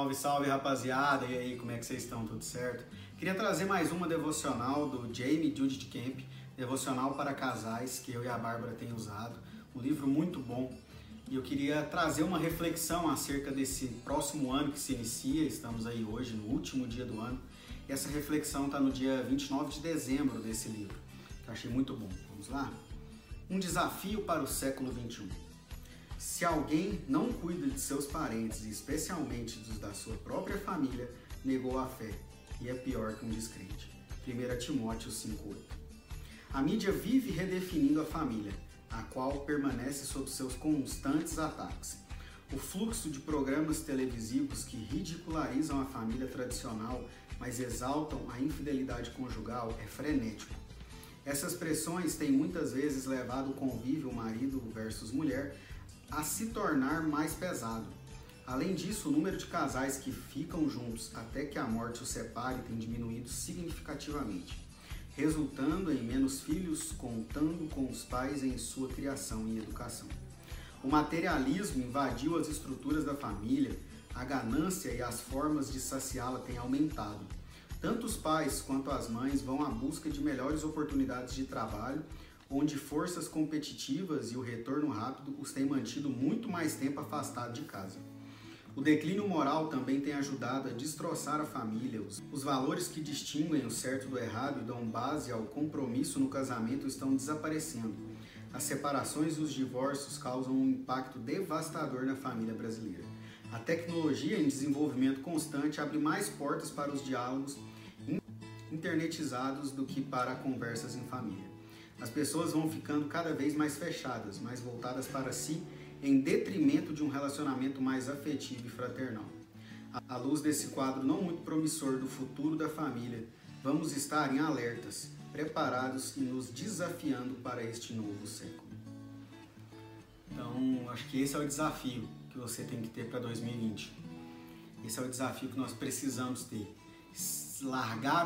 Salve, salve rapaziada! E aí, como é que vocês estão? Tudo certo? Queria trazer mais uma devocional do Jamie Judith Camp, devocional para casais, que eu e a Bárbara tem usado. Um livro muito bom. E eu queria trazer uma reflexão acerca desse próximo ano que se inicia. Estamos aí hoje, no último dia do ano. E essa reflexão está no dia 29 de dezembro desse livro, que eu achei muito bom. Vamos lá? Um desafio para o século 21. Se alguém não cuida de seus parentes, e especialmente dos da sua própria família, negou a fé e é pior que um descrente. 1 Timóteo 5,8 A mídia vive redefinindo a família, a qual permanece sob seus constantes ataques. O fluxo de programas televisivos que ridicularizam a família tradicional, mas exaltam a infidelidade conjugal é frenético. Essas pressões têm muitas vezes levado o convívio marido versus mulher a se tornar mais pesado. Além disso, o número de casais que ficam juntos até que a morte os separe tem diminuído significativamente, resultando em menos filhos contando com os pais em sua criação e educação. O materialismo invadiu as estruturas da família, a ganância e as formas de saciá-la têm aumentado. Tanto os pais quanto as mães vão à busca de melhores oportunidades de trabalho onde forças competitivas e o retorno rápido os têm mantido muito mais tempo afastado de casa. O declínio moral também tem ajudado a destroçar a família. Os valores que distinguem o certo do errado e dão base ao compromisso no casamento estão desaparecendo. As separações e os divórcios causam um impacto devastador na família brasileira. A tecnologia em desenvolvimento constante abre mais portas para os diálogos internetizados do que para conversas em família. As pessoas vão ficando cada vez mais fechadas, mais voltadas para si, em detrimento de um relacionamento mais afetivo e fraternal. À luz desse quadro não muito promissor do futuro da família, vamos estar em alertas, preparados e nos desafiando para este novo século. Então, acho que esse é o desafio que você tem que ter para 2020. Esse é o desafio que nós precisamos ter. Largar